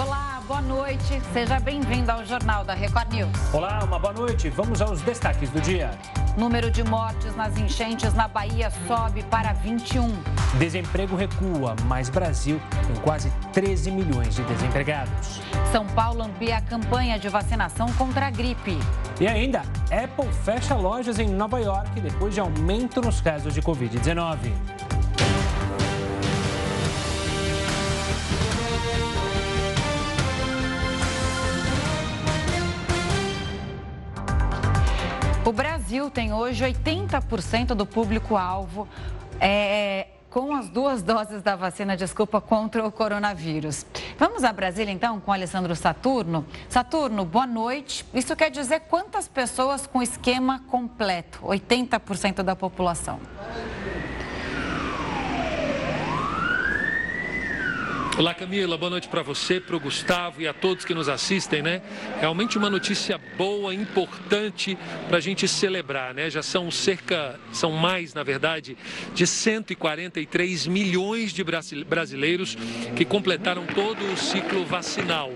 Olá, boa noite. Seja bem-vindo ao Jornal da Record News. Olá, uma boa noite. Vamos aos destaques do dia. Número de mortes nas enchentes na Bahia sobe para 21. Desemprego recua, mas Brasil tem quase 13 milhões de desempregados. São Paulo amplia a campanha de vacinação contra a gripe. E ainda, Apple fecha lojas em Nova York depois de aumento nos casos de Covid-19. Brasil tem hoje 80% do público-alvo é, com as duas doses da vacina, desculpa, contra o coronavírus. Vamos a Brasília então com Alessandro Saturno. Saturno, boa noite. Isso quer dizer quantas pessoas com esquema completo? 80% da população. Olá Camila, boa noite para você, para o Gustavo e a todos que nos assistem, né? Realmente uma notícia boa, importante para a gente celebrar, né? Já são cerca, são mais, na verdade, de 143 milhões de brasileiros que completaram todo o ciclo vacinal.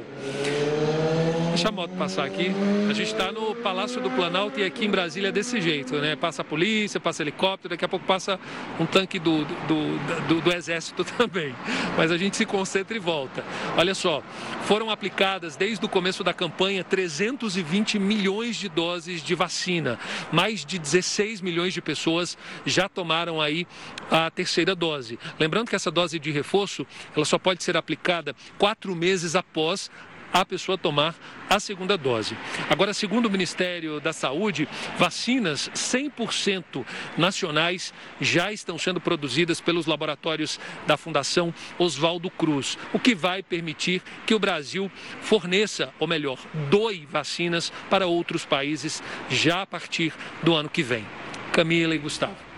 Deixa a moto passar aqui. A gente está no Palácio do Planalto e aqui em Brasília é desse jeito, né? Passa a polícia, passa helicóptero, daqui a pouco passa um tanque do, do, do, do Exército também. Mas a gente se concentra e volta. Olha só, foram aplicadas desde o começo da campanha 320 milhões de doses de vacina. Mais de 16 milhões de pessoas já tomaram aí a terceira dose. Lembrando que essa dose de reforço, ela só pode ser aplicada quatro meses após a pessoa tomar a segunda dose. Agora, segundo o Ministério da Saúde, vacinas 100% nacionais já estão sendo produzidas pelos laboratórios da Fundação Oswaldo Cruz, o que vai permitir que o Brasil forneça, ou melhor, doe vacinas para outros países já a partir do ano que vem. Camila e Gustavo.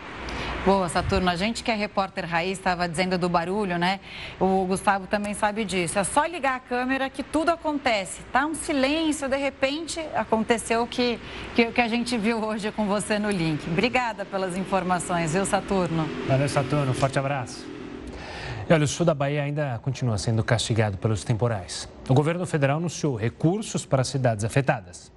Boa, Saturno. A gente que é repórter raiz estava dizendo do barulho, né? O Gustavo também sabe disso. É só ligar a câmera que tudo acontece. Tá um silêncio, de repente aconteceu o que, que, que a gente viu hoje com você no link. Obrigada pelas informações, viu, Saturno? Valeu, Saturno. Forte abraço. E olha, o sul da Bahia ainda continua sendo castigado pelos temporais. O governo federal anunciou recursos para cidades afetadas.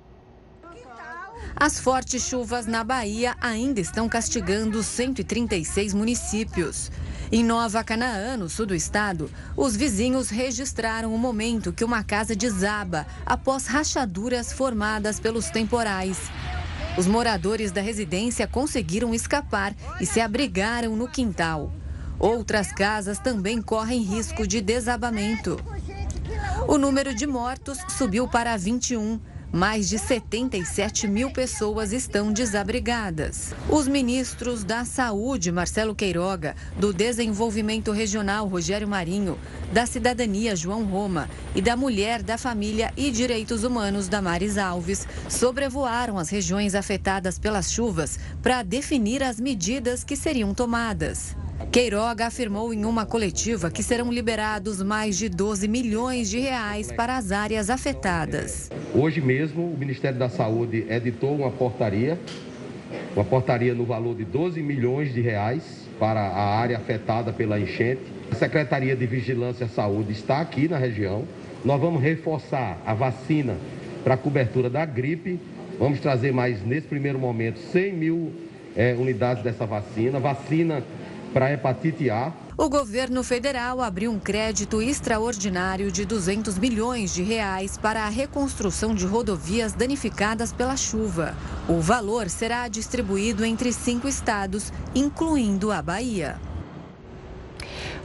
As fortes chuvas na Bahia ainda estão castigando 136 municípios. Em Nova Canaã, no sul do estado, os vizinhos registraram o momento que uma casa desaba após rachaduras formadas pelos temporais. Os moradores da residência conseguiram escapar e se abrigaram no quintal. Outras casas também correm risco de desabamento. O número de mortos subiu para 21 mais de 77 mil pessoas estão desabrigadas. Os ministros da Saúde, Marcelo Queiroga, do Desenvolvimento Regional, Rogério Marinho, da Cidadania, João Roma, e da Mulher, da Família e Direitos Humanos, Damares Alves, sobrevoaram as regiões afetadas pelas chuvas para definir as medidas que seriam tomadas. Queiroga afirmou em uma coletiva que serão liberados mais de 12 milhões de reais para as áreas afetadas. Hoje mesmo, o Ministério da Saúde editou uma portaria, uma portaria no valor de 12 milhões de reais para a área afetada pela enchente. A Secretaria de Vigilância e Saúde está aqui na região. Nós vamos reforçar a vacina para a cobertura da gripe. Vamos trazer mais, nesse primeiro momento, 100 mil é, unidades dessa vacina. Vacina para a hepatite A. O governo federal abriu um crédito extraordinário de 200 milhões de reais para a reconstrução de rodovias danificadas pela chuva. O valor será distribuído entre cinco estados, incluindo a Bahia.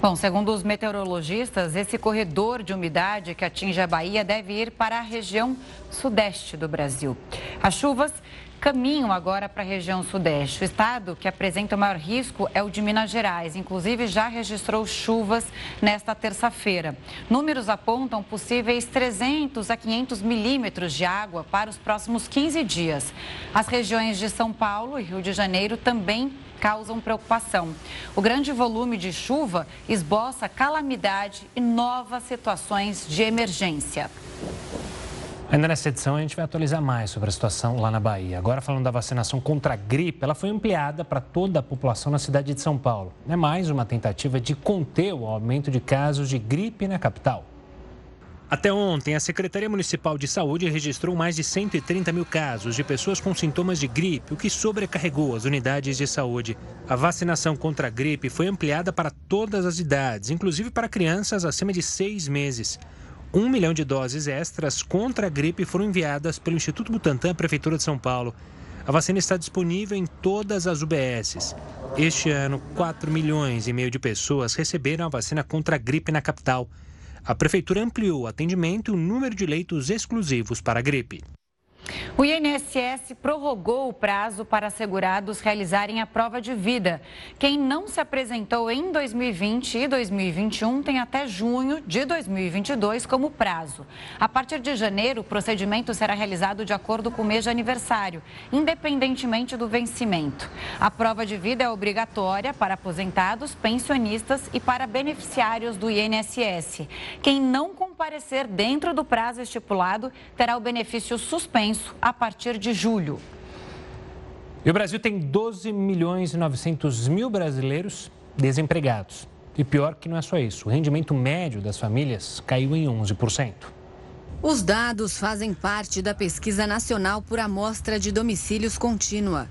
Bom, segundo os meteorologistas, esse corredor de umidade que atinge a Bahia deve ir para a região sudeste do Brasil. As chuvas caminham agora para a região sudeste. O estado que apresenta o maior risco é o de Minas Gerais. Inclusive, já registrou chuvas nesta terça-feira. Números apontam possíveis 300 a 500 milímetros de água para os próximos 15 dias. As regiões de São Paulo e Rio de Janeiro também causam preocupação. O grande volume de chuva esboça calamidade e novas situações de emergência. Ainda nessa edição, a gente vai atualizar mais sobre a situação lá na Bahia. Agora, falando da vacinação contra a gripe, ela foi ampliada para toda a população na cidade de São Paulo. É mais uma tentativa de conter o aumento de casos de gripe na capital. Até ontem, a Secretaria Municipal de Saúde registrou mais de 130 mil casos de pessoas com sintomas de gripe, o que sobrecarregou as unidades de saúde. A vacinação contra a gripe foi ampliada para todas as idades, inclusive para crianças acima de seis meses. Um milhão de doses extras contra a gripe foram enviadas pelo Instituto Butantan à Prefeitura de São Paulo. A vacina está disponível em todas as UBSs. Este ano, 4 milhões e meio de pessoas receberam a vacina contra a gripe na capital a Prefeitura ampliou o atendimento e o número de leitos exclusivos para a gripe. O INSS prorrogou o prazo para segurados realizarem a prova de vida. Quem não se apresentou em 2020 e 2021 tem até junho de 2022 como prazo. A partir de janeiro, o procedimento será realizado de acordo com o mês de aniversário, independentemente do vencimento. A prova de vida é obrigatória para aposentados, pensionistas e para beneficiários do INSS. Quem não comparecer dentro do prazo estipulado terá o benefício suspenso suspenso a partir de julho. E o Brasil tem 12 milhões e 900 mil brasileiros desempregados. E pior que não é só isso, o rendimento médio das famílias caiu em 11%. Os dados fazem parte da pesquisa nacional por amostra de domicílios contínua.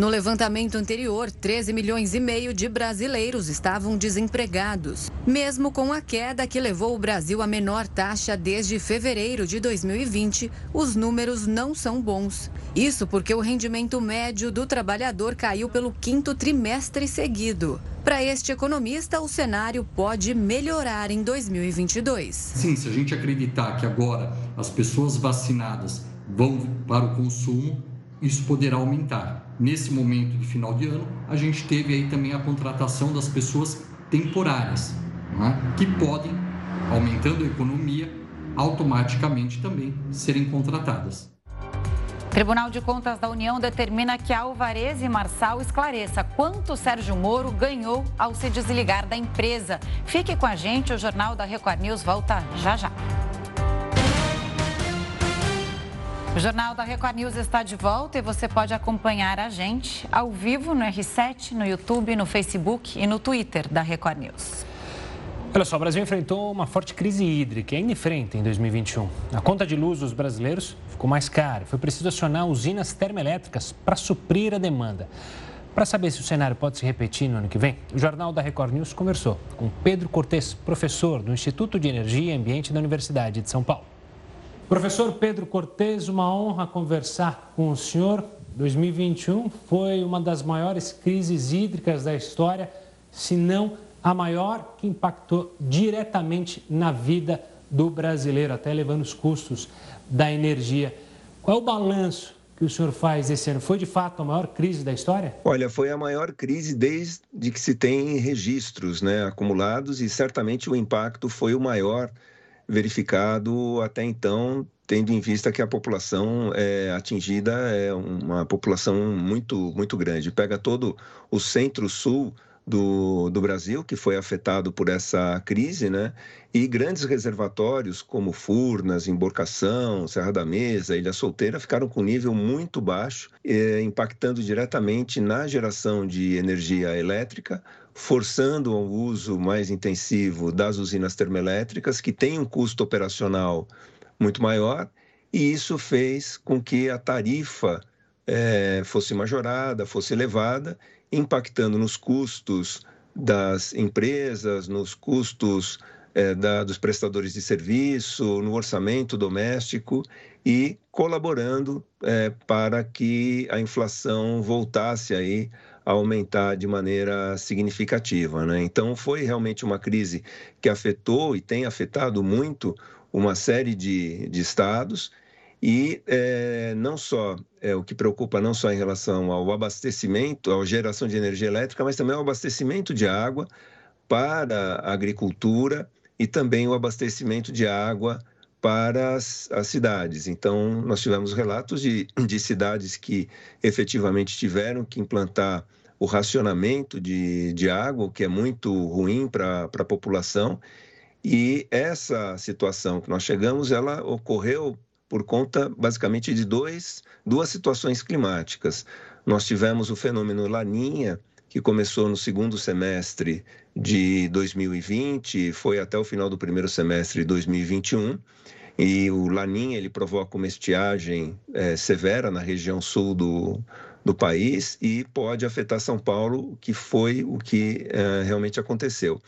No levantamento anterior, 13 milhões e meio de brasileiros estavam desempregados, mesmo com a queda que levou o Brasil à menor taxa desde fevereiro de 2020. Os números não são bons. Isso porque o rendimento médio do trabalhador caiu pelo quinto trimestre seguido. Para este economista, o cenário pode melhorar em 2022. Sim, se a gente acreditar que agora as pessoas vacinadas vão para o consumo, isso poderá aumentar. Nesse momento de final de ano, a gente teve aí também a contratação das pessoas temporárias, é? que podem, aumentando a economia, automaticamente também serem contratadas. Tribunal de Contas da União determina que Alvarez e Marçal esclareça quanto Sérgio Moro ganhou ao se desligar da empresa. Fique com a gente, o Jornal da Record News volta já já. O Jornal da Record News está de volta e você pode acompanhar a gente ao vivo no R7, no YouTube, no Facebook e no Twitter da Record News. Olha só, o Brasil enfrentou uma forte crise hídrica e ainda enfrenta em 2021. A conta de luz dos brasileiros ficou mais cara. Foi preciso acionar usinas termoelétricas para suprir a demanda. Para saber se o cenário pode se repetir no ano que vem, o Jornal da Record News conversou com Pedro Cortes, professor do Instituto de Energia e Ambiente da Universidade de São Paulo. Professor Pedro Cortes, uma honra conversar com o senhor. 2021 foi uma das maiores crises hídricas da história, se não a maior que impactou diretamente na vida do brasileiro, até levando os custos da energia. Qual é o balanço que o senhor faz esse ano? Foi de fato a maior crise da história? Olha, foi a maior crise desde que se tem registros né, acumulados e certamente o impacto foi o maior verificado até então, tendo em vista que a população é, atingida é uma população muito, muito grande. Pega todo o centro-sul do, do Brasil, que foi afetado por essa crise, né? E grandes reservatórios como Furnas, Emborcação, Serra da Mesa, Ilha Solteira ficaram com nível muito baixo, eh, impactando diretamente na geração de energia elétrica, forçando o uso mais intensivo das usinas termoelétricas, que têm um custo operacional muito maior, e isso fez com que a tarifa é, fosse majorada, fosse elevada, impactando nos custos das empresas, nos custos é, da, dos prestadores de serviço, no orçamento doméstico e colaborando é, para que a inflação voltasse aí aumentar de maneira significativa. Né? Então, foi realmente uma crise que afetou e tem afetado muito uma série de, de estados. E é, não só é o que preocupa não só em relação ao abastecimento, à geração de energia elétrica, mas também ao abastecimento de água para a agricultura e também o abastecimento de água para as, as, cidades. Então, nós tivemos relatos de, de cidades que efetivamente tiveram que implantar o racionamento de, de água, o que é muito ruim para a população. E essa situação que nós chegamos, ela ocorreu por conta basicamente de dois, duas situações climáticas. Nós tivemos o fenômeno Laninha, que começou no segundo semestre de 2020, foi até o final do primeiro semestre de 2021. E o Laninha ele provoca uma estiagem é, severa na região sul do, do país e pode afetar São Paulo, que foi o que é, realmente aconteceu.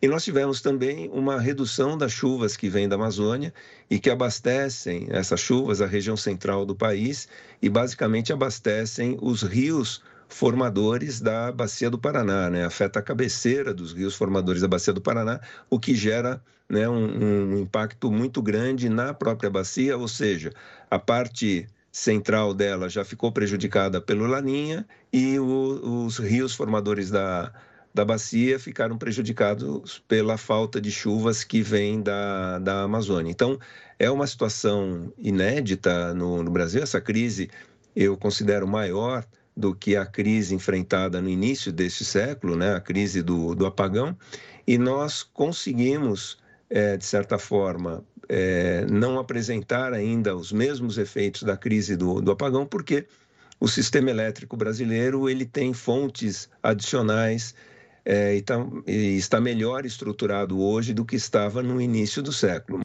E nós tivemos também uma redução das chuvas que vêm da Amazônia e que abastecem essas chuvas a região central do país e basicamente abastecem os rios formadores da bacia do Paraná, né? afeta a cabeceira dos rios formadores da bacia do Paraná, o que gera né, um, um impacto muito grande na própria bacia, ou seja, a parte central dela já ficou prejudicada pelo Laninha e o, os rios formadores da, da bacia ficaram prejudicados pela falta de chuvas que vem da, da Amazônia. Então, é uma situação inédita no, no Brasil. Essa crise eu considero maior do que a crise enfrentada no início deste século, né, a crise do, do apagão, e nós conseguimos, é, de certa forma, é, não apresentar ainda os mesmos efeitos da crise do, do apagão, porque o sistema elétrico brasileiro ele tem fontes adicionais é, e, tá, e está melhor estruturado hoje do que estava no início do século.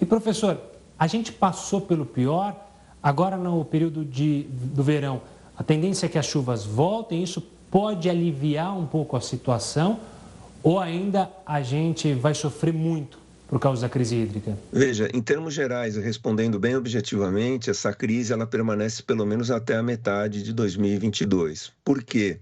E professor, a gente passou pelo pior, agora no período de, do verão, a tendência é que as chuvas voltem, isso pode aliviar um pouco a situação ou ainda a gente vai sofrer muito por causa da crise hídrica? Veja, em termos gerais, respondendo bem objetivamente, essa crise ela permanece pelo menos até a metade de 2022. Por quê? porque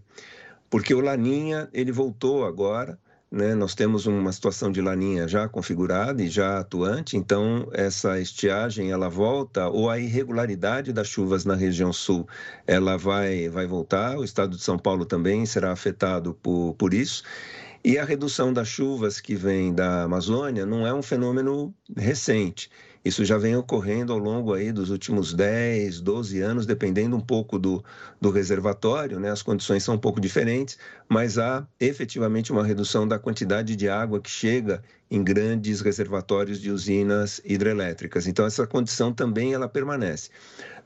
o Laninha ele voltou agora, né? Nós temos uma situação de laninha já configurada e já atuante, então essa estiagem ela volta ou a irregularidade das chuvas na região sul ela vai vai voltar. O estado de São Paulo também será afetado por, por isso. E a redução das chuvas que vem da Amazônia não é um fenômeno recente. Isso já vem ocorrendo ao longo aí dos últimos 10, 12 anos, dependendo um pouco do, do reservatório, né? as condições são um pouco diferentes, mas há efetivamente uma redução da quantidade de água que chega em grandes reservatórios de usinas hidrelétricas. Então, essa condição também ela permanece.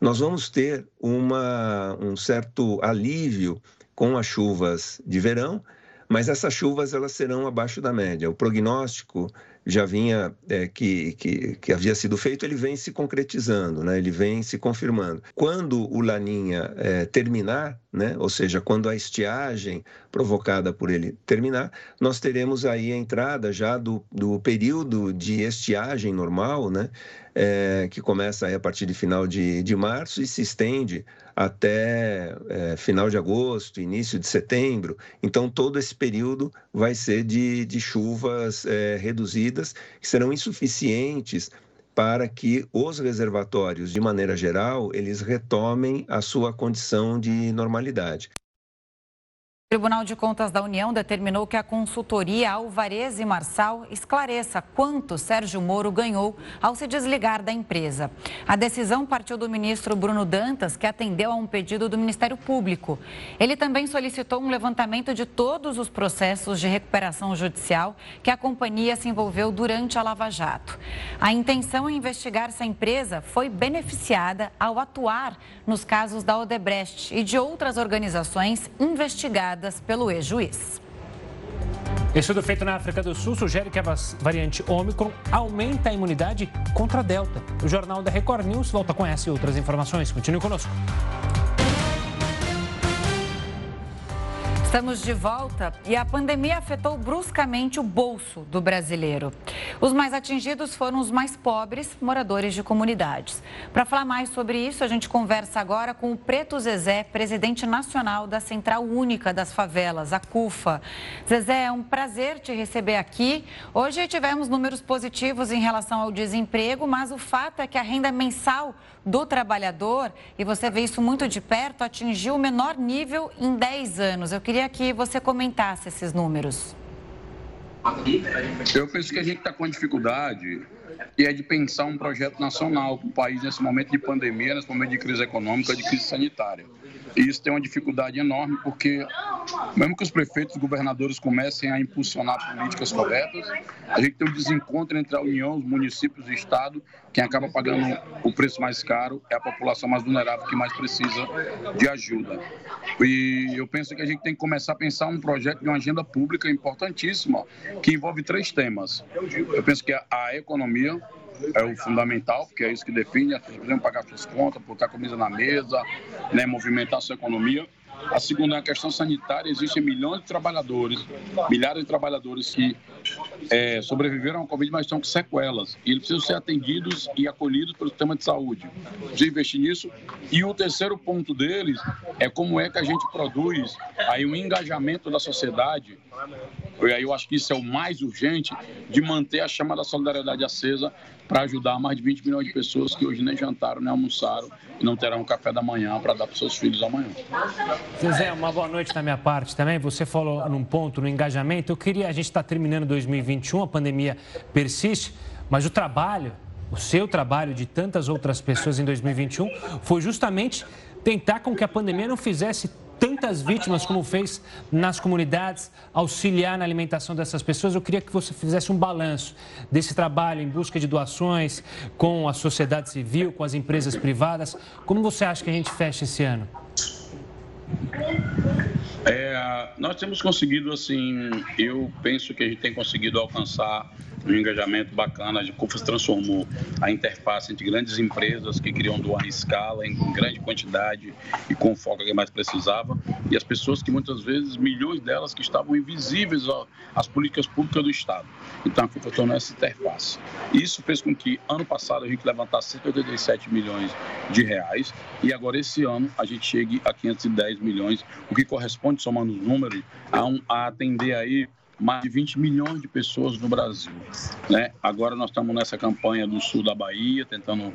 Nós vamos ter uma, um certo alívio com as chuvas de verão, mas essas chuvas elas serão abaixo da média. O prognóstico já vinha é, que, que, que, havia sido feito, ele vem se concretizando, né? ele vem se confirmando. Quando o Laninha é, terminar, né? ou seja, quando a estiagem provocada por ele terminar, nós teremos aí a entrada já do, do período de estiagem normal, né? É, que começa a partir de final de, de março e se estende até é, final de agosto, início de setembro. Então, todo esse período vai ser de, de chuvas é, reduzidas, que serão insuficientes para que os reservatórios, de maneira geral, eles retomem a sua condição de normalidade. Tribunal de Contas da União determinou que a consultoria Alvarez e Marçal esclareça quanto Sérgio Moro ganhou ao se desligar da empresa. A decisão partiu do ministro Bruno Dantas, que atendeu a um pedido do Ministério Público. Ele também solicitou um levantamento de todos os processos de recuperação judicial que a companhia se envolveu durante a Lava Jato. A intenção é investigar se a empresa foi beneficiada ao atuar nos casos da Odebrecht e de outras organizações investigadas pelo ex-juiz. Estudo feito na África do Sul sugere que a variante Ômicron aumenta a imunidade contra a Delta. O Jornal da Record News volta com essa e outras informações. Continue conosco. Estamos de volta e a pandemia afetou bruscamente o bolso do brasileiro. Os mais atingidos foram os mais pobres, moradores de comunidades. Para falar mais sobre isso, a gente conversa agora com o Preto Zezé, presidente nacional da Central Única das Favelas, a CUFA. Zezé, é um prazer te receber aqui. Hoje tivemos números positivos em relação ao desemprego, mas o fato é que a renda mensal do trabalhador, e você vê isso muito de perto, atingiu o menor nível em 10 anos. Eu queria que você comentasse esses números. Eu penso que a gente está com dificuldade e é de pensar um projeto nacional para o país nesse momento de pandemia, nesse momento de crise econômica, de crise sanitária. E isso tem uma dificuldade enorme, porque mesmo que os prefeitos e governadores comecem a impulsionar políticas corretas, a gente tem um desencontro entre a União, os municípios e o Estado. Quem acaba pagando o preço mais caro é a população mais vulnerável que mais precisa de ajuda. E eu penso que a gente tem que começar a pensar um projeto de uma agenda pública importantíssima, que envolve três temas. Eu penso que a economia, é o fundamental, porque é isso que define, as pessoas precisam pagar suas contas, botar comida na mesa, né, movimentar sua economia. A segunda é a questão sanitária. Existem milhões de trabalhadores, milhares de trabalhadores que é, sobreviveram ao Covid, mas estão com sequelas. E eles precisam ser atendidos e acolhidos pelo sistema de saúde. Precisa investir nisso. E o terceiro ponto deles é como é que a gente produz aí um engajamento da sociedade e aí eu acho que isso é o mais urgente de manter a chama da solidariedade acesa para ajudar mais de 20 milhões de pessoas que hoje nem jantaram, nem almoçaram e não terão café da manhã para dar para seus filhos amanhã. Zezé, uma boa noite da minha parte também. Você falou num ponto, no engajamento. Eu queria, a gente está terminando 2021, a pandemia persiste, mas o trabalho, o seu trabalho de tantas outras pessoas em 2021 foi justamente tentar com que a pandemia não fizesse tantas vítimas como fez nas comunidades, auxiliar na alimentação dessas pessoas. Eu queria que você fizesse um balanço desse trabalho em busca de doações com a sociedade civil, com as empresas privadas. Como você acha que a gente fecha esse ano? É, nós temos conseguido, assim, eu penso que a gente tem conseguido alcançar um engajamento bacana. A Cufas transformou a interface entre grandes empresas que queriam doar em escala, em grande quantidade e com o foco que mais precisava, e as pessoas que muitas vezes, milhões delas, que estavam invisíveis às políticas públicas do Estado. Então a Cufas tornou essa interface. Isso fez com que, ano passado, a gente levantasse 187 milhões de reais e agora esse ano a gente chegue a 510 milhões, o que corresponde, somando os números, a, um, a atender aí mais de 20 milhões de pessoas no Brasil. Né? Agora nós estamos nessa campanha do sul da Bahia, tentando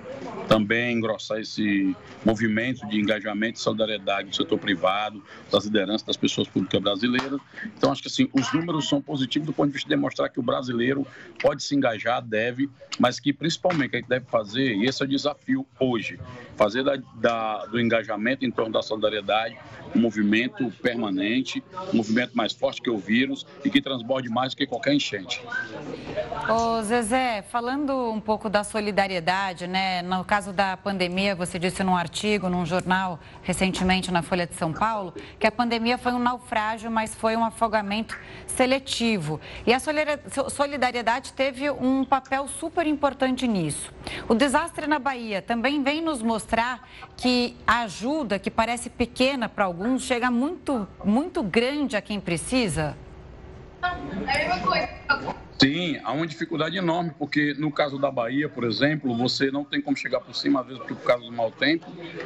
também engrossar esse movimento de engajamento e solidariedade do setor privado, das lideranças das pessoas públicas brasileiras. Então, acho que assim, os números são positivos do ponto de vista de demonstrar que o brasileiro pode se engajar, deve, mas que principalmente a gente deve fazer, e esse é o desafio hoje, fazer da, da, do engajamento em torno da solidariedade um movimento permanente, um movimento mais forte que o vírus e que transborde mais do que qualquer enchente. Ô Zezé, falando um pouco da solidariedade, né? No caso da pandemia, você disse num artigo, num jornal, recentemente na Folha de São Paulo, que a pandemia foi um naufrágio, mas foi um afogamento seletivo. E a solidariedade teve um papel super importante nisso. O desastre na Bahia também vem nos mostrar que a ajuda, que parece pequena para alguns, chega muito, muito grande a quem precisa? Tak boleh. Sim, há uma dificuldade enorme, porque no caso da Bahia, por exemplo, você não tem como chegar por cima, às vezes por causa do mau tempo,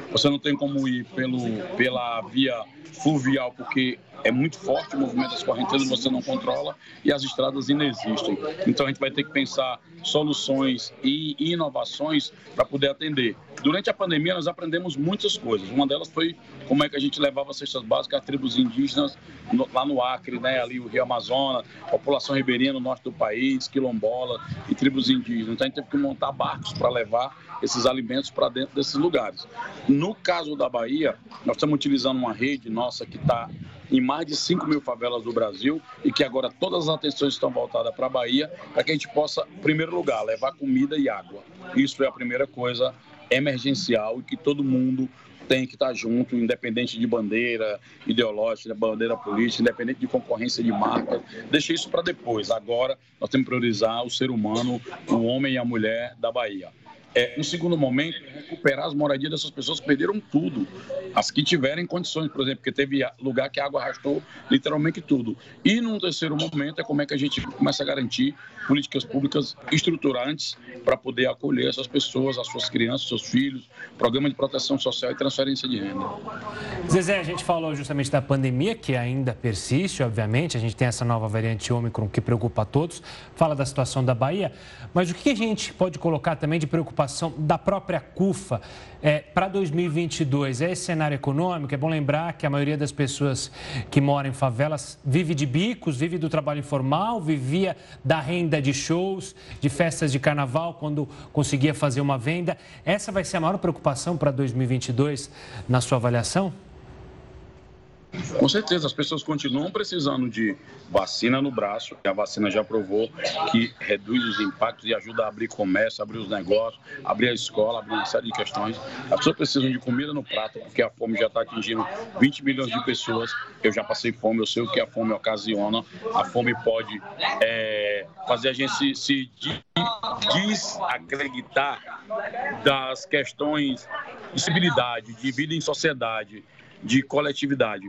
você não tem como ir pelo, pela via fluvial, porque é muito forte o movimento das correntezas, você não controla e as estradas inexistem. Então a gente vai ter que pensar soluções e inovações para poder atender. Durante a pandemia nós aprendemos muitas coisas. Uma delas foi como é que a gente levava cestas básicas a tribos indígenas lá no Acre, né, ali o Rio Amazonas, população ribeirinha no norte do país, quilombola e tribos indígenas. Então a gente teve que montar barcos para levar esses alimentos para dentro desses lugares. No caso da Bahia, nós estamos utilizando uma rede nossa que está em mais de 5 mil favelas do Brasil e que agora todas as atenções estão voltadas para a Bahia para que a gente possa, em primeiro lugar, levar comida e água. Isso é a primeira coisa emergencial e que todo mundo tem que estar junto, independente de bandeira ideológica, bandeira política, independente de concorrência de marca. Deixa isso para depois. Agora nós temos que priorizar o ser humano, o homem e a mulher da Bahia. É, um segundo momento é recuperar as moradias dessas pessoas que perderam tudo. As que tiverem condições, por exemplo, porque teve lugar que a água arrastou literalmente tudo. E num terceiro momento é como é que a gente começa a garantir políticas públicas estruturantes para poder acolher essas pessoas, as suas crianças, seus filhos, programa de proteção social e transferência de renda. Zezé, a gente falou justamente da pandemia, que ainda persiste, obviamente. A gente tem essa nova variante Ômicron que preocupa a todos. Fala da situação da Bahia. Mas o que a gente pode colocar também de preocupação? da própria CUFA é, para 2022 é esse cenário econômico? É bom lembrar que a maioria das pessoas que moram em favelas vive de bicos, vive do trabalho informal, vivia da renda de shows, de festas de carnaval, quando conseguia fazer uma venda. Essa vai ser a maior preocupação para 2022 na sua avaliação? Com certeza, as pessoas continuam precisando de vacina no braço. A vacina já provou que reduz os impactos e ajuda a abrir comércio, abrir os negócios, abrir a escola, abrir uma série de questões. As pessoas precisam de comida no prato, porque a fome já está atingindo 20 milhões de pessoas. Eu já passei fome, eu sei o que a fome ocasiona. A fome pode é, fazer a gente se, se desacreditar das questões de civilidade, de vida em sociedade, de coletividade.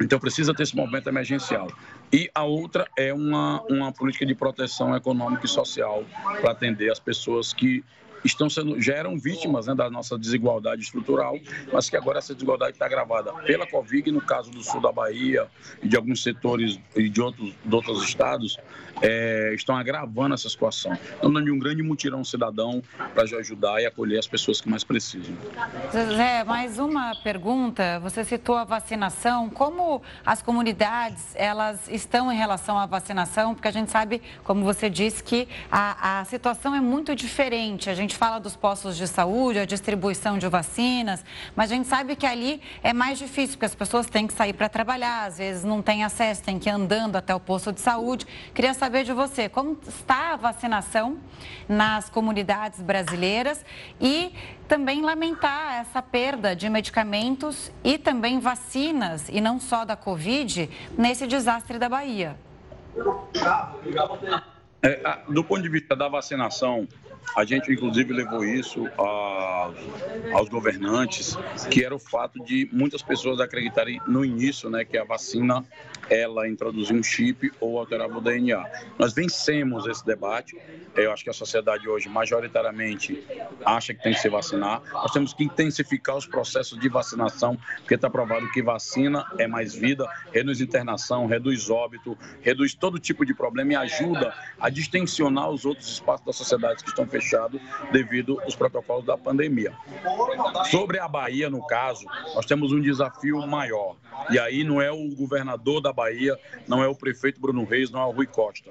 Então precisa ter esse momento emergencial. E a outra é uma, uma política de proteção econômica e social para atender as pessoas que estão sendo, já eram vítimas né, da nossa desigualdade estrutural, mas que agora essa desigualdade está agravada pela Covid, no caso do sul da Bahia e de alguns setores e de outros, de outros estados, é, estão agravando essa situação. Estamos de um grande mutirão cidadão para ajudar e acolher as pessoas que mais precisam. Zé, mais uma pergunta. Você citou a vacinação. Como as comunidades elas estão em relação à vacinação? Porque a gente sabe, como você disse, que a, a situação é muito diferente. A gente fala dos postos de saúde, a distribuição de vacinas, mas a gente sabe que ali é mais difícil, porque as pessoas têm que sair para trabalhar, às vezes não têm acesso, têm que ir andando até o posto de saúde. Queria saber de você como está a vacinação nas comunidades brasileiras e também lamentar essa perda de medicamentos e também vacinas, e não só da Covid, nesse desastre da Bahia. É, do ponto de vista da vacinação, a gente, inclusive, levou isso a, aos governantes, que era o fato de muitas pessoas acreditarem no início né, que a vacina ela introduzia um chip ou alterava o DNA. Nós vencemos esse debate. Eu acho que a sociedade hoje, majoritariamente, acha que tem que se vacinar. Nós temos que intensificar os processos de vacinação, porque está provado que vacina é mais vida, reduz internação, reduz óbito, reduz todo tipo de problema e ajuda a distensionar os outros espaços da sociedade que estão fechados fechado devido aos protocolos da pandemia. Sobre a Bahia, no caso, nós temos um desafio maior. E aí não é o governador da Bahia, não é o prefeito Bruno Reis, não é o Rui Costa.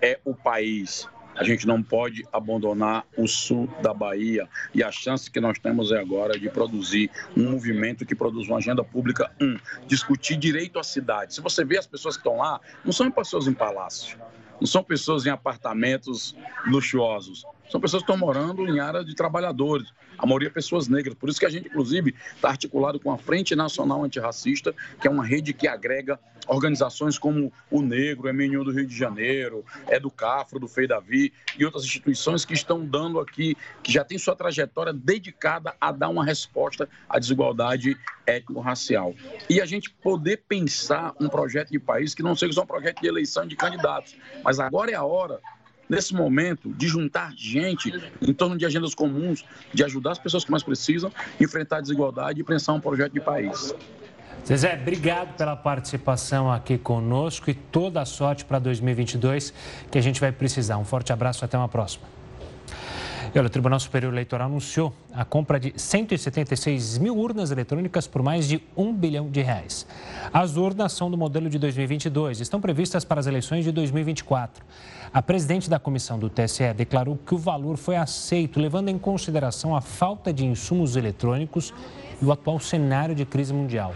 É o país. A gente não pode abandonar o sul da Bahia e a chance que nós temos é agora de produzir um movimento que produz uma agenda pública, um, discutir direito à cidade. Se você vê as pessoas que estão lá, não são pessoas em palácio, não são pessoas em apartamentos luxuosos, são pessoas que estão morando em áreas de trabalhadores, a maioria pessoas negras. Por isso que a gente, inclusive, está articulado com a Frente Nacional Antirracista, que é uma rede que agrega organizações como o Negro, o MNU do Rio de Janeiro, é do Cafro, do Fei Davi e outras instituições que estão dando aqui, que já tem sua trajetória dedicada a dar uma resposta à desigualdade étnico-racial. E a gente poder pensar um projeto de país que não seja só um projeto de eleição de candidatos, mas agora é a hora nesse momento, de juntar gente em torno de agendas comuns, de ajudar as pessoas que mais precisam, enfrentar a desigualdade e pensar um projeto de país. Zezé, obrigado pela participação aqui conosco e toda a sorte para 2022 que a gente vai precisar. Um forte abraço, até uma próxima. E olha, o Tribunal Superior Eleitoral anunciou a compra de 176 mil urnas eletrônicas por mais de um bilhão de reais. As urnas são do modelo de 2022 e estão previstas para as eleições de 2024. A presidente da comissão do TSE declarou que o valor foi aceito, levando em consideração a falta de insumos eletrônicos e o atual cenário de crise mundial.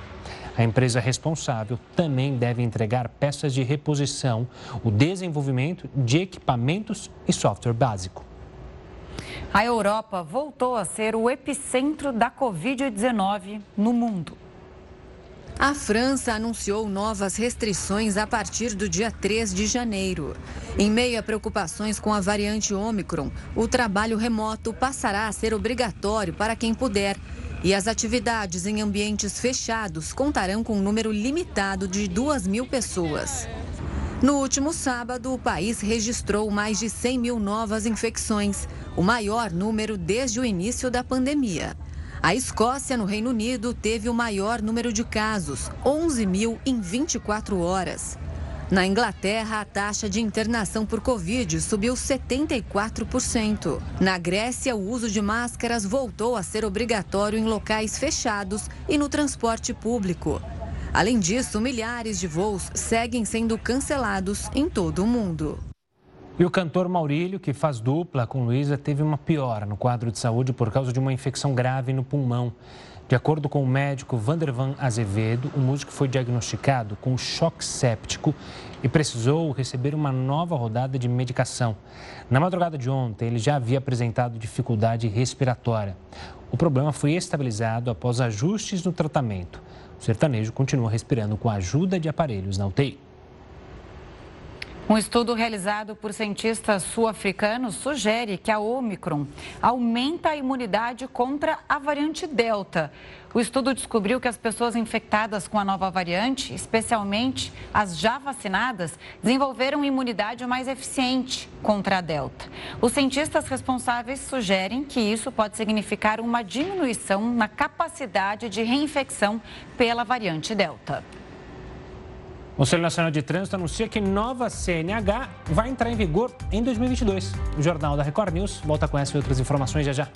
A empresa responsável também deve entregar peças de reposição, o desenvolvimento de equipamentos e software básico. A Europa voltou a ser o epicentro da Covid-19 no mundo. A França anunciou novas restrições a partir do dia 3 de janeiro. Em meio a preocupações com a variante Omicron, o trabalho remoto passará a ser obrigatório para quem puder. E as atividades em ambientes fechados contarão com um número limitado de 2 mil pessoas. No último sábado, o país registrou mais de 100 mil novas infecções, o maior número desde o início da pandemia. A Escócia, no Reino Unido, teve o maior número de casos, 11 mil em 24 horas. Na Inglaterra, a taxa de internação por Covid subiu 74%. Na Grécia, o uso de máscaras voltou a ser obrigatório em locais fechados e no transporte público. Além disso, milhares de voos seguem sendo cancelados em todo o mundo. E o cantor Maurílio, que faz dupla com Luísa, teve uma piora no quadro de saúde por causa de uma infecção grave no pulmão. De acordo com o médico Vandervan Azevedo, o músico foi diagnosticado com choque séptico e precisou receber uma nova rodada de medicação. Na madrugada de ontem, ele já havia apresentado dificuldade respiratória. O problema foi estabilizado após ajustes no tratamento. O sertanejo continua respirando com a ajuda de aparelhos na UTI. Um estudo realizado por cientistas sul-africanos sugere que a Omicron aumenta a imunidade contra a variante Delta. O estudo descobriu que as pessoas infectadas com a nova variante, especialmente as já vacinadas, desenvolveram imunidade mais eficiente contra a Delta. Os cientistas responsáveis sugerem que isso pode significar uma diminuição na capacidade de reinfecção pela variante Delta. O Conselho Nacional de Trânsito anuncia que nova CNH vai entrar em vigor em 2022. O Jornal da Record News volta com essa e outras informações já já.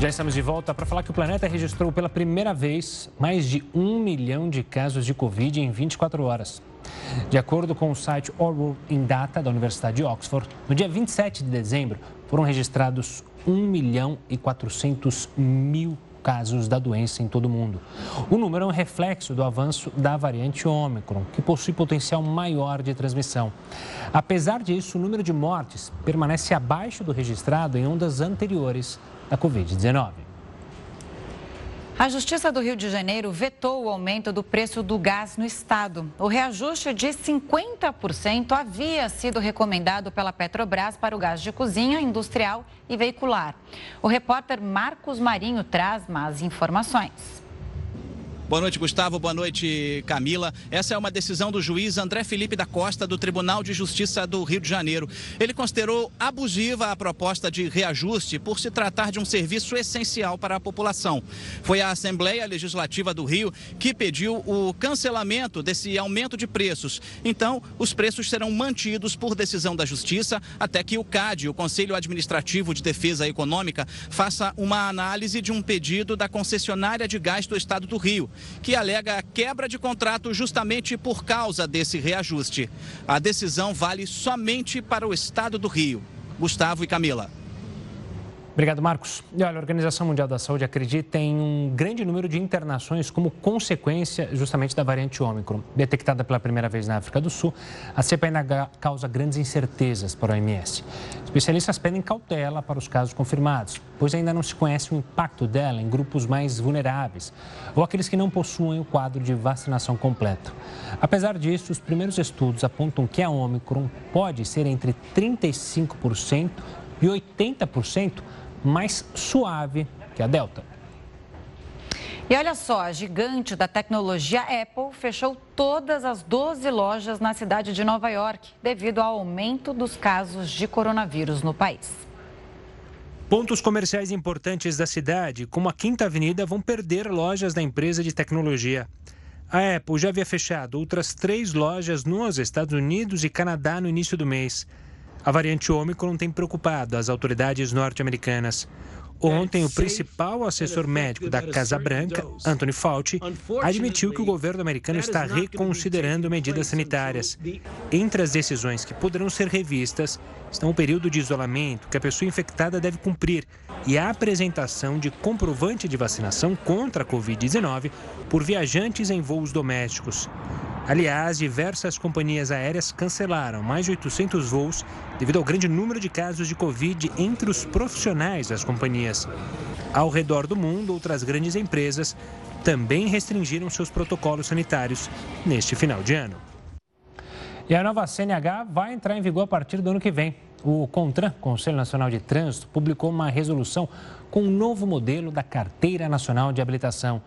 Já estamos de volta para falar que o planeta registrou pela primeira vez mais de um milhão de casos de Covid em 24 horas. De acordo com o site World in Data da Universidade de Oxford, no dia 27 de dezembro foram registrados 1 milhão e 400 mil casos da doença em todo o mundo. O número é um reflexo do avanço da variante Ômicron, que possui potencial maior de transmissão. Apesar disso, o número de mortes permanece abaixo do registrado em ondas anteriores da Covid-19. A Justiça do Rio de Janeiro vetou o aumento do preço do gás no estado. O reajuste de 50% havia sido recomendado pela Petrobras para o gás de cozinha, industrial e veicular. O repórter Marcos Marinho traz mais informações. Boa noite, Gustavo. Boa noite, Camila. Essa é uma decisão do juiz André Felipe da Costa, do Tribunal de Justiça do Rio de Janeiro. Ele considerou abusiva a proposta de reajuste por se tratar de um serviço essencial para a população. Foi a Assembleia Legislativa do Rio que pediu o cancelamento desse aumento de preços. Então, os preços serão mantidos por decisão da Justiça até que o CAD, o Conselho Administrativo de Defesa Econômica, faça uma análise de um pedido da concessionária de gás do Estado do Rio que alega quebra de contrato justamente por causa desse reajuste. A decisão vale somente para o estado do Rio. Gustavo e Camila. Obrigado, Marcos. E olha, a Organização Mundial da Saúde acredita em um grande número de internações como consequência justamente da variante Ômicron. Detectada pela primeira vez na África do Sul, a cepa ainda causa grandes incertezas para a OMS. Especialistas pedem cautela para os casos confirmados, pois ainda não se conhece o impacto dela em grupos mais vulneráveis ou aqueles que não possuem o quadro de vacinação completo. Apesar disso, os primeiros estudos apontam que a Ômicron pode ser entre 35% e 80% mais suave que a Delta. E olha só, a gigante da tecnologia Apple fechou todas as 12 lojas na cidade de Nova York devido ao aumento dos casos de coronavírus no país. Pontos comerciais importantes da cidade, como a Quinta Avenida, vão perder lojas da empresa de tecnologia. A Apple já havia fechado outras três lojas nos Estados Unidos e Canadá no início do mês. A variante Ômicron tem preocupado as autoridades norte-americanas. Ontem, o principal assessor médico da Casa Branca, Anthony Fauci, admitiu que o governo americano está reconsiderando medidas sanitárias. Entre as decisões que poderão ser revistas estão o período de isolamento que a pessoa infectada deve cumprir e a apresentação de comprovante de vacinação contra a Covid-19 por viajantes em voos domésticos. Aliás, diversas companhias aéreas cancelaram mais de 800 voos devido ao grande número de casos de Covid entre os profissionais das companhias. Ao redor do mundo, outras grandes empresas também restringiram seus protocolos sanitários neste final de ano. E a nova CNH vai entrar em vigor a partir do ano que vem. O CONTRAN, Conselho Nacional de Trânsito, publicou uma resolução com um novo modelo da Carteira Nacional de Habilitação.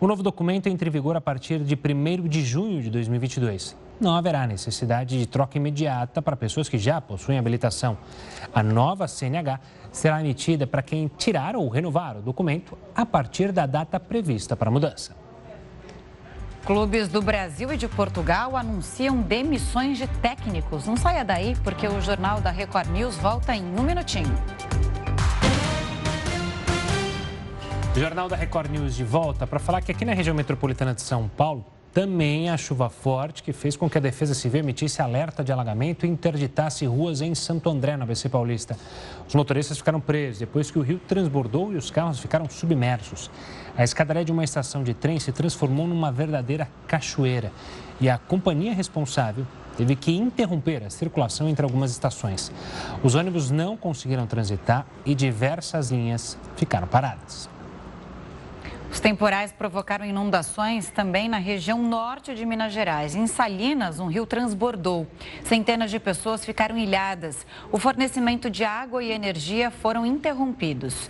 O novo documento entra em vigor a partir de 1 de junho de 2022. Não haverá necessidade de troca imediata para pessoas que já possuem habilitação. A nova CNH será emitida para quem tirar ou renovar o documento a partir da data prevista para a mudança. Clubes do Brasil e de Portugal anunciam demissões de técnicos. Não saia daí, porque o Jornal da Record News volta em um minutinho. Jornal da Record News de volta para falar que aqui na região metropolitana de São Paulo também a chuva forte que fez com que a Defesa Civil emitisse alerta de alagamento e interditasse ruas em Santo André, na ABC Paulista. Os motoristas ficaram presos depois que o rio transbordou e os carros ficaram submersos. A escadaria de uma estação de trem se transformou numa verdadeira cachoeira e a companhia responsável teve que interromper a circulação entre algumas estações. Os ônibus não conseguiram transitar e diversas linhas ficaram paradas. Os temporais provocaram inundações também na região norte de Minas Gerais. Em Salinas, um rio transbordou. Centenas de pessoas ficaram ilhadas. O fornecimento de água e energia foram interrompidos.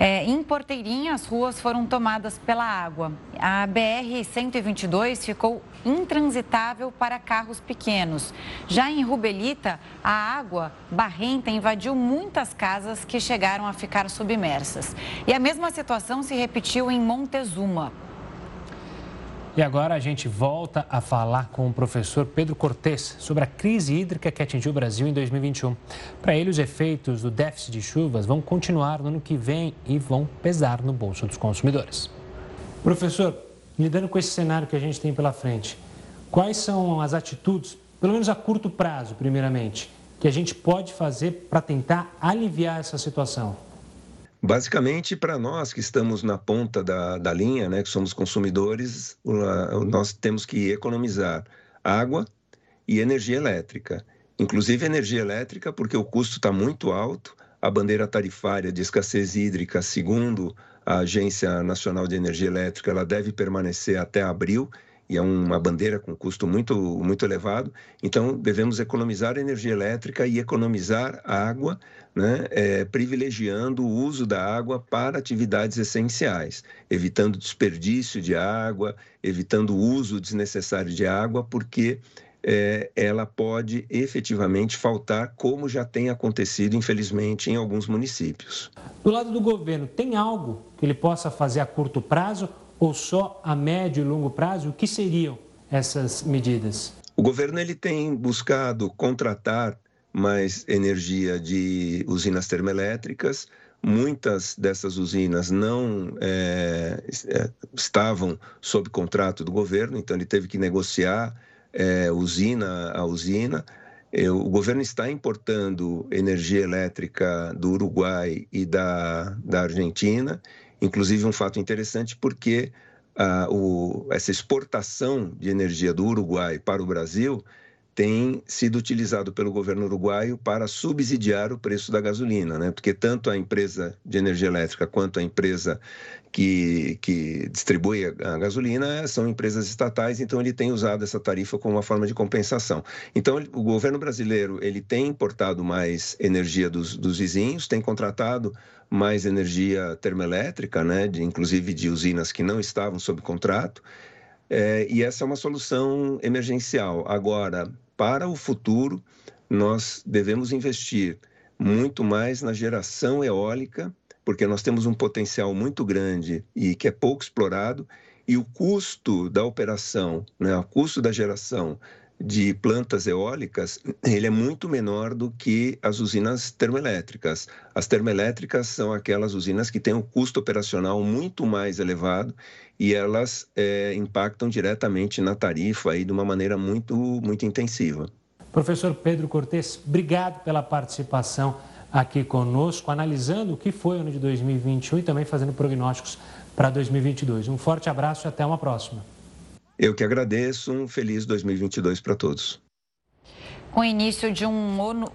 É, em Porteirinha, as ruas foram tomadas pela água. A BR-122 ficou intransitável para carros pequenos. Já em Rubelita, a água barrenta invadiu muitas casas que chegaram a ficar submersas. E a mesma situação se repetiu em Montezuma. E agora a gente volta a falar com o professor Pedro Cortes sobre a crise hídrica que atingiu o Brasil em 2021. Para ele, os efeitos do déficit de chuvas vão continuar no ano que vem e vão pesar no bolso dos consumidores. Professor, lidando com esse cenário que a gente tem pela frente, quais são as atitudes, pelo menos a curto prazo, primeiramente, que a gente pode fazer para tentar aliviar essa situação? Basicamente, para nós que estamos na ponta da, da linha, né, que somos consumidores, nós temos que economizar água e energia elétrica. Inclusive energia elétrica, porque o custo está muito alto. A bandeira tarifária de escassez hídrica, segundo a Agência Nacional de Energia Elétrica, ela deve permanecer até abril e é uma bandeira com custo muito, muito elevado. Então, devemos economizar energia elétrica e economizar água, né, é, privilegiando o uso da água para atividades essenciais, evitando desperdício de água, evitando o uso desnecessário de água, porque é, ela pode efetivamente faltar, como já tem acontecido, infelizmente, em alguns municípios. Do lado do governo, tem algo que ele possa fazer a curto prazo ou só a médio e longo prazo? O que seriam essas medidas? O governo ele tem buscado contratar mais energia de usinas termoelétricas. Muitas dessas usinas não é, é estavam sob contrato do governo, então ele teve que negociar é, usina a usina. O governo está importando energia elétrica do Uruguai e da, da Argentina Inclusive, um fato interessante porque ah, o, essa exportação de energia do Uruguai para o Brasil tem sido utilizado pelo governo uruguaio para subsidiar o preço da gasolina, né? Porque tanto a empresa de energia elétrica quanto a empresa que, que distribui a gasolina são empresas estatais, então ele tem usado essa tarifa como uma forma de compensação. Então, o governo brasileiro ele tem importado mais energia dos, dos vizinhos, tem contratado mais energia termoelétrica, né? De, inclusive de usinas que não estavam sob contrato. É, e essa é uma solução emergencial. Agora, para o futuro, nós devemos investir muito mais na geração eólica, porque nós temos um potencial muito grande e que é pouco explorado, e o custo da operação, né, o custo da geração de plantas eólicas, ele é muito menor do que as usinas termoelétricas. As termoelétricas são aquelas usinas que têm um custo operacional muito mais elevado e elas é, impactam diretamente na tarifa aí de uma maneira muito, muito intensiva. Professor Pedro Cortes, obrigado pela participação aqui conosco, analisando o que foi o ano de 2021 e também fazendo prognósticos para 2022. Um forte abraço e até uma próxima. Eu que agradeço, um feliz 2022 para todos. Com o início de um, ano,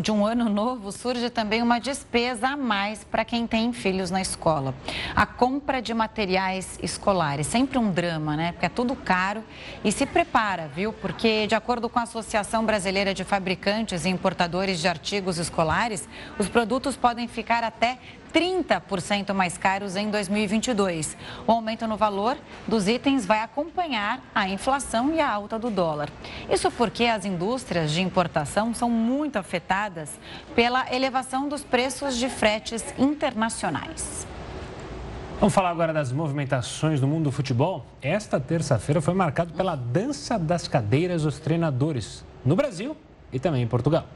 de um ano novo, surge também uma despesa a mais para quem tem filhos na escola. A compra de materiais escolares, sempre um drama, né? Porque é tudo caro e se prepara, viu? Porque, de acordo com a Associação Brasileira de Fabricantes e Importadores de Artigos Escolares, os produtos podem ficar até 30% mais caros em 2022. O aumento no valor dos itens vai acompanhar a inflação e a alta do dólar. Isso porque as indústrias de importação são muito afetadas pela elevação dos preços de fretes internacionais. Vamos falar agora das movimentações do mundo do futebol. Esta terça-feira foi marcado pela dança das cadeiras dos treinadores no Brasil e também em Portugal.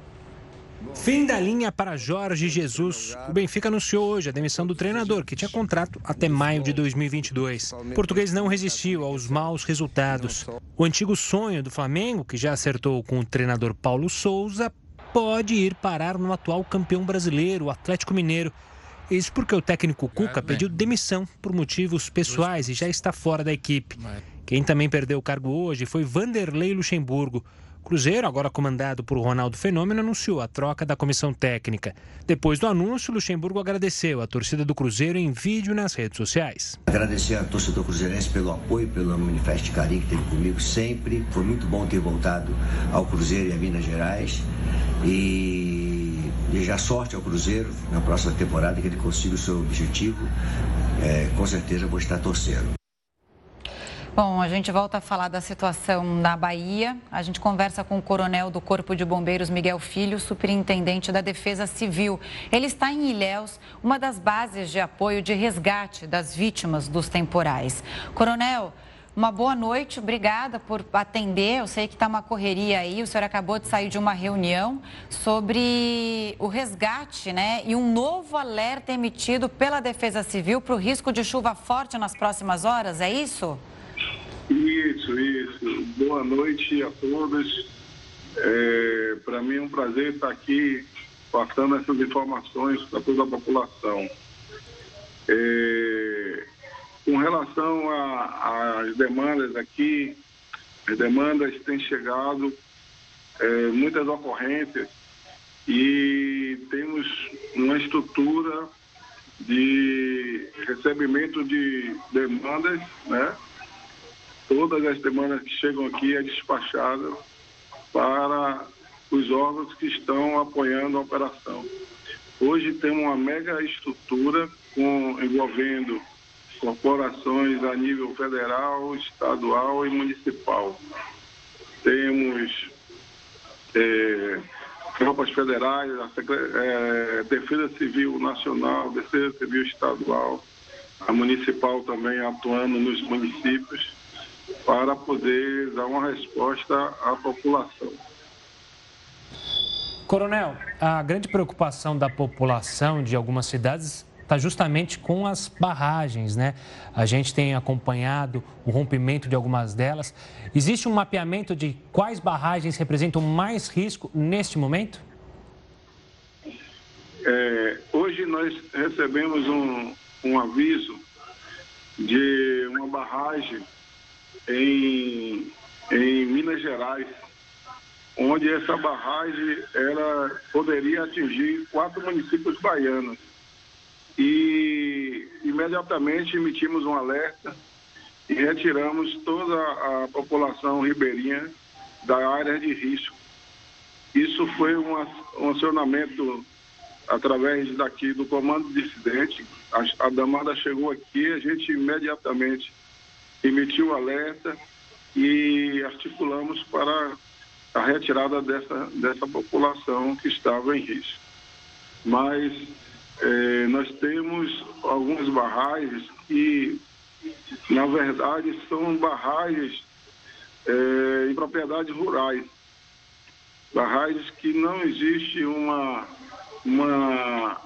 Fim da linha para Jorge Jesus. O Benfica anunciou hoje a demissão do treinador, que tinha contrato até maio de 2022. O português não resistiu aos maus resultados. O antigo sonho do Flamengo, que já acertou com o treinador Paulo Souza, pode ir parar no atual campeão brasileiro, o Atlético Mineiro. Isso porque o técnico Cuca pediu demissão por motivos pessoais e já está fora da equipe. Quem também perdeu o cargo hoje foi Vanderlei Luxemburgo. Cruzeiro, agora comandado por Ronaldo Fenômeno, anunciou a troca da comissão técnica. Depois do anúncio, Luxemburgo agradeceu a torcida do Cruzeiro em vídeo nas redes sociais. Agradecer a torcida cruzeirense pelo apoio, pelo manifesto de carinho que teve comigo sempre. Foi muito bom ter voltado ao Cruzeiro e a Minas Gerais. E desejar sorte ao Cruzeiro na próxima temporada, que ele consiga o seu objetivo. É, com certeza vou estar torcendo. Bom, a gente volta a falar da situação na Bahia. A gente conversa com o coronel do Corpo de Bombeiros, Miguel Filho, superintendente da Defesa Civil. Ele está em Ilhéus, uma das bases de apoio de resgate das vítimas dos temporais. Coronel, uma boa noite, obrigada por atender. Eu sei que está uma correria aí. O senhor acabou de sair de uma reunião sobre o resgate, né? E um novo alerta emitido pela Defesa Civil para o risco de chuva forte nas próximas horas, é isso? Isso, isso. Boa noite a todos. É, para mim é um prazer estar aqui passando essas informações para toda a população. É, com relação às demandas aqui, as demandas têm chegado, é, muitas ocorrências, e temos uma estrutura de recebimento de demandas, né? Todas as demandas que chegam aqui é despachada para os órgãos que estão apoiando a operação. Hoje temos uma mega estrutura com, envolvendo corporações a nível federal, estadual e municipal. Temos é, tropas federais, a é, Defesa Civil Nacional, Defesa Civil Estadual, a municipal também atuando nos municípios para poder dar uma resposta à população. Coronel, a grande preocupação da população de algumas cidades está justamente com as barragens, né? A gente tem acompanhado o rompimento de algumas delas. Existe um mapeamento de quais barragens representam mais risco neste momento? É, hoje nós recebemos um, um aviso de uma barragem em, em Minas Gerais, onde essa barragem ela poderia atingir quatro municípios baianos. E imediatamente emitimos um alerta e retiramos toda a população ribeirinha da área de risco. Isso foi um, acionamento através daqui do comando dissidente. A, a demanda chegou aqui, a gente imediatamente emitiu alerta e articulamos para a retirada dessa, dessa população que estava em risco. Mas eh, nós temos algumas barragens que, na verdade, são barragens eh, em propriedades rurais. Barragens que não existe uma, uma,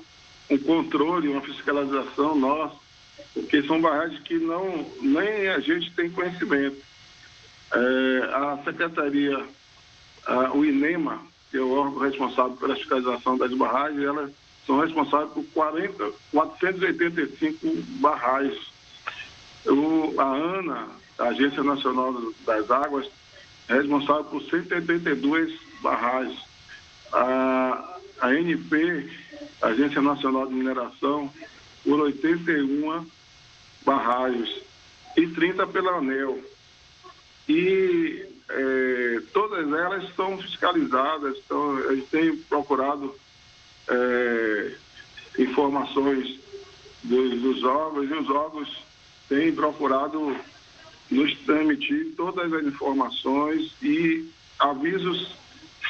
um controle, uma fiscalização nossa porque são barragens que não, nem a gente tem conhecimento. É, a Secretaria, a, o INEMA, que é o órgão responsável pela fiscalização das barragens, elas são responsáveis por 40, 485 barragens. O, a ANA, a Agência Nacional das Águas, é responsável por 182 barragens. A, a ANP, Agência Nacional de Mineração, por 81 barragens e 30 pela ANEL. E é, todas elas são fiscalizadas, então, a gente tem procurado é, informações dos, dos órgãos e os órgãos têm procurado nos transmitir todas as informações e avisos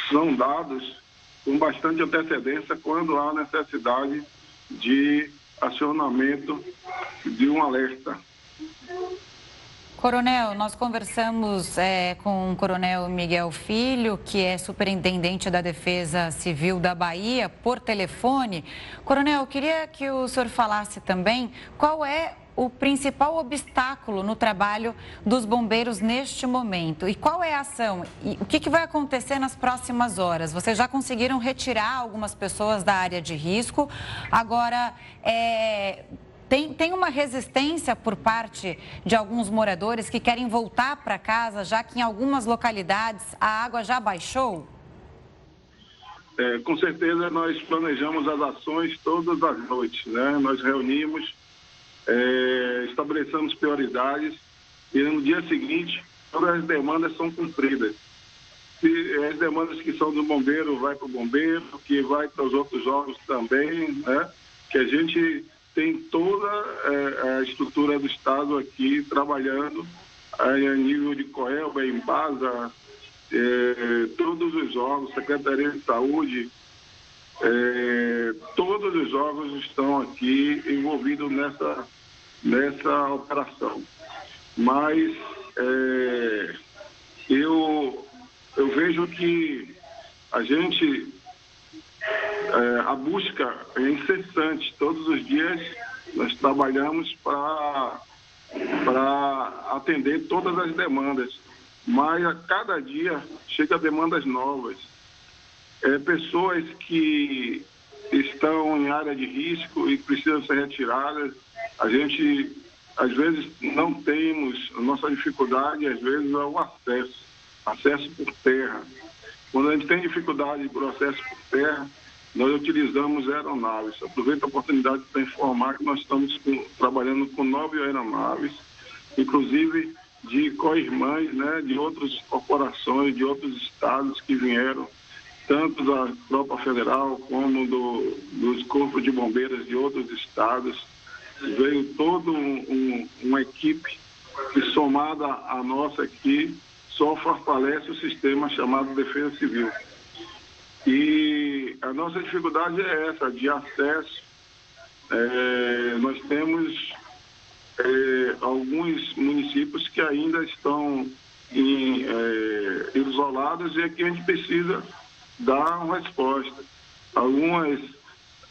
são dados com bastante antecedência quando há necessidade de acionamento de um alerta. Coronel, nós conversamos é, com o Coronel Miguel Filho, que é superintendente da Defesa Civil da Bahia, por telefone. Coronel, queria que o senhor falasse também qual é o principal obstáculo no trabalho dos bombeiros neste momento e qual é a ação e o que, que vai acontecer nas próximas horas. Vocês já conseguiram retirar algumas pessoas da área de risco, agora é tem, tem uma resistência por parte de alguns moradores que querem voltar para casa, já que em algumas localidades a água já baixou? É, com certeza nós planejamos as ações todas as noites, né? Nós reunimos, é, estabelecemos prioridades e no dia seguinte todas as demandas são cumpridas. E as demandas que são do bombeiro vai para o bombeiro, que vai para os outros órgãos também, né? Que a gente tem toda é, a estrutura do Estado aqui trabalhando a nível de Coelba, Embasa, é, todos os órgãos, Secretaria de Saúde, é, todos os órgãos estão aqui envolvidos nessa, nessa operação. Mas é, eu, eu vejo que a gente é, a busca é incessante. Todos os dias nós trabalhamos para atender todas as demandas. Mas a cada dia chega demandas novas. É, pessoas que estão em área de risco e precisam ser retiradas. A gente, às vezes, não temos, a nossa dificuldade, às vezes, é o acesso, acesso por terra. Quando a gente tem dificuldade de acesso por terra, nós utilizamos aeronaves. Aproveito a oportunidade para informar que nós estamos com, trabalhando com nove aeronaves, inclusive de co-irmãs, né, de outras corporações, de outros estados que vieram, tanto da tropa federal como do, dos corpos de bombeiros de outros estados. Veio toda um, um, uma equipe que, somada à nossa aqui, só fortalece o sistema chamado Defesa Civil. E a nossa dificuldade é essa, de acesso. É, nós temos é, alguns municípios que ainda estão em, é, isolados e aqui a gente precisa dar uma resposta. Algumas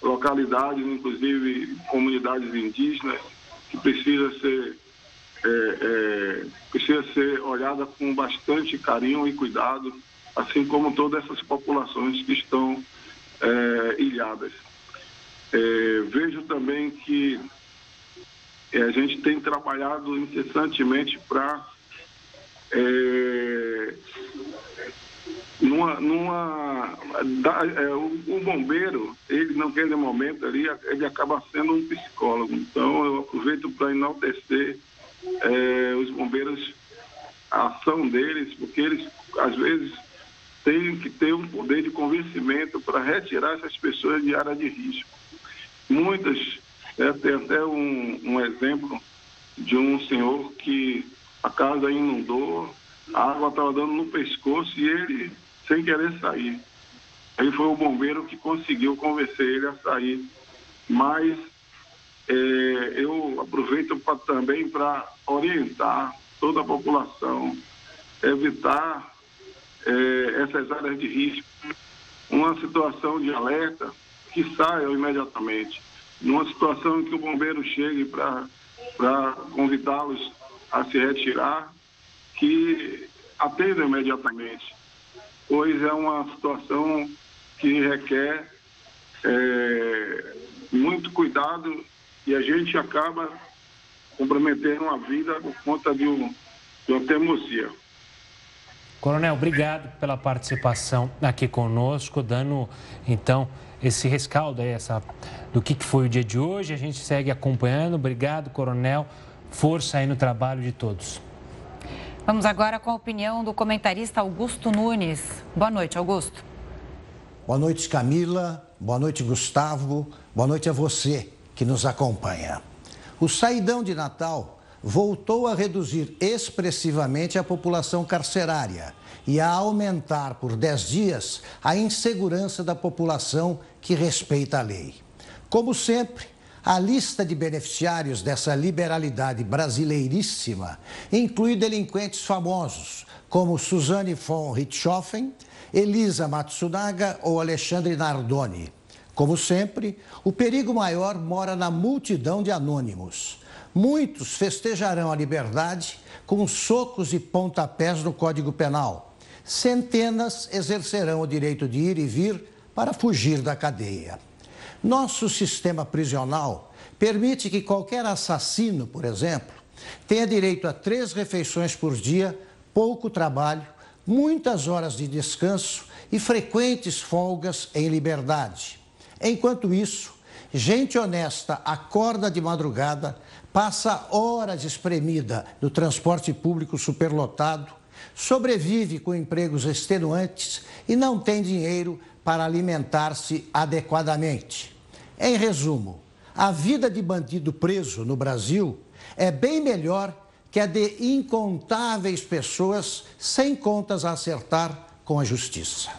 localidades, inclusive comunidades indígenas, que precisa ser é, é, precisa ser olhada com bastante carinho e cuidado assim como todas essas populações que estão é, ilhadas. É, vejo também que é, a gente tem trabalhado incessantemente para é, numa, numa da, é, o, o, bombeiro, ele naquele momento ali, ele acaba sendo um psicólogo. Então eu aproveito para enaltecer é, os bombeiros, a ação deles, porque eles às vezes tem que ter um poder de convencimento para retirar essas pessoas de área de risco. Muitas, é, tem até um, um exemplo de um senhor que a casa inundou, a água estava dando no pescoço e ele sem querer sair. Aí foi o bombeiro que conseguiu convencer ele a sair. Mas é, eu aproveito pra, também para orientar toda a população, evitar é, essas áreas de risco, uma situação de alerta que saiam imediatamente, numa situação em que o bombeiro chegue para convidá-los a se retirar, que atendam imediatamente, pois é uma situação que requer é, muito cuidado e a gente acaba comprometendo a vida por conta de, um, de uma teimosia. Coronel, obrigado pela participação aqui conosco, dando então esse rescaldo aí, essa, do que foi o dia de hoje. A gente segue acompanhando. Obrigado, Coronel. Força aí no trabalho de todos. Vamos agora com a opinião do comentarista Augusto Nunes. Boa noite, Augusto. Boa noite, Camila. Boa noite, Gustavo. Boa noite a você que nos acompanha. O saidão de Natal voltou a reduzir expressivamente a população carcerária e a aumentar por 10 dias a insegurança da população que respeita a lei. Como sempre, A lista de beneficiários dessa liberalidade brasileiríssima inclui delinquentes famosos, como Suzane von Richthofen, Elisa Matsunaga ou Alexandre Nardoni. Como sempre, o perigo maior mora na multidão de anônimos. Muitos festejarão a liberdade com socos e pontapés no Código Penal. Centenas exercerão o direito de ir e vir para fugir da cadeia. Nosso sistema prisional permite que qualquer assassino, por exemplo, tenha direito a três refeições por dia, pouco trabalho, muitas horas de descanso e frequentes folgas em liberdade. Enquanto isso, gente honesta acorda de madrugada, passa horas espremida no transporte público superlotado, sobrevive com empregos extenuantes e não tem dinheiro para alimentar-se adequadamente. Em resumo, a vida de bandido preso no Brasil é bem melhor que a de incontáveis pessoas sem contas a acertar com a justiça.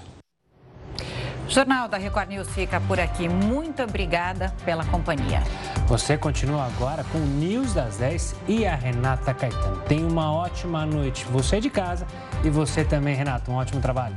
Jornal da Record News fica por aqui. Muito obrigada pela companhia. Você continua agora com o News das 10 e a Renata Caetano. Tenha uma ótima noite. Você de casa e você também, Renato. Um ótimo trabalho.